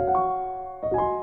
Thank you.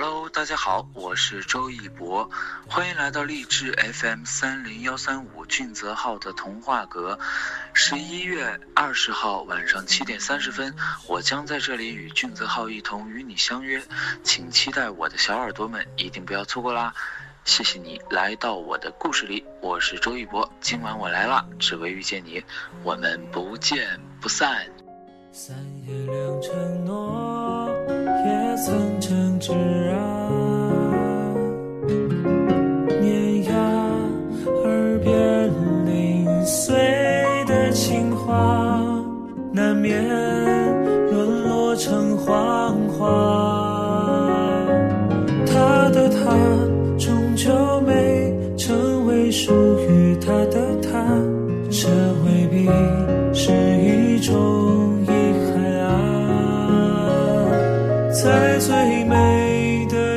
Hello，大家好，我是周一博，欢迎来到励志 FM 三零幺三五俊泽号的童话阁。十一月二十号晚上七点三十分，我将在这里与俊泽号一同与你相约，请期待我的小耳朵们，一定不要错过啦！谢谢你来到我的故事里，我是周一博，今晚我来了，只为遇见你，我们不见不散。三言两承诺，也曾诚挚花他的他终究没成为属于他的他，这未必是一种遗憾啊，在最美的。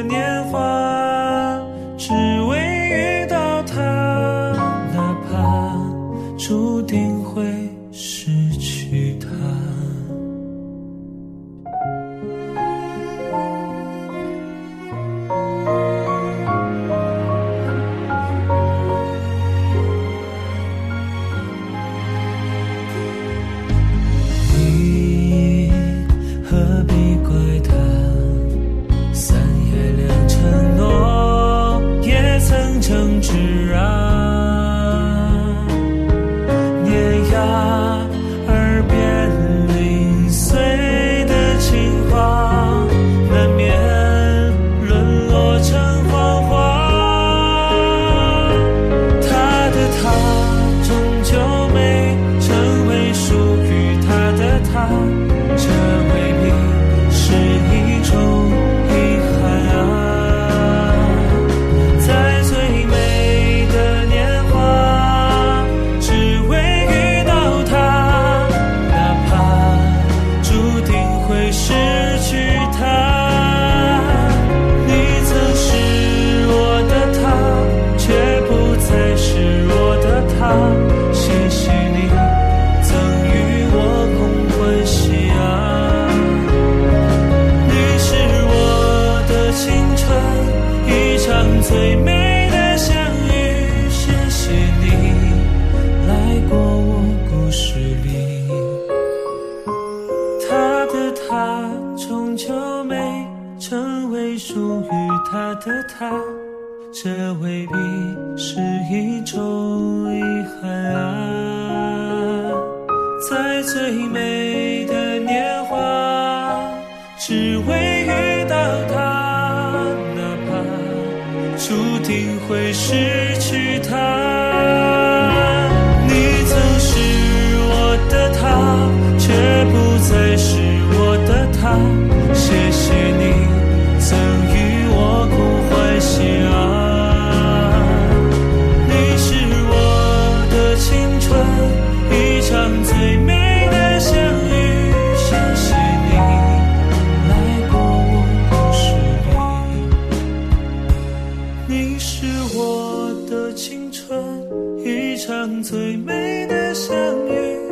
曾诚挚最美的相遇。谢谢你来过我故事里。他的他，终究没成为属于他的他，这未必是一种遗憾啊。在最美的年华，只为注定会失去他。你曾是我的他，一场最美的相遇。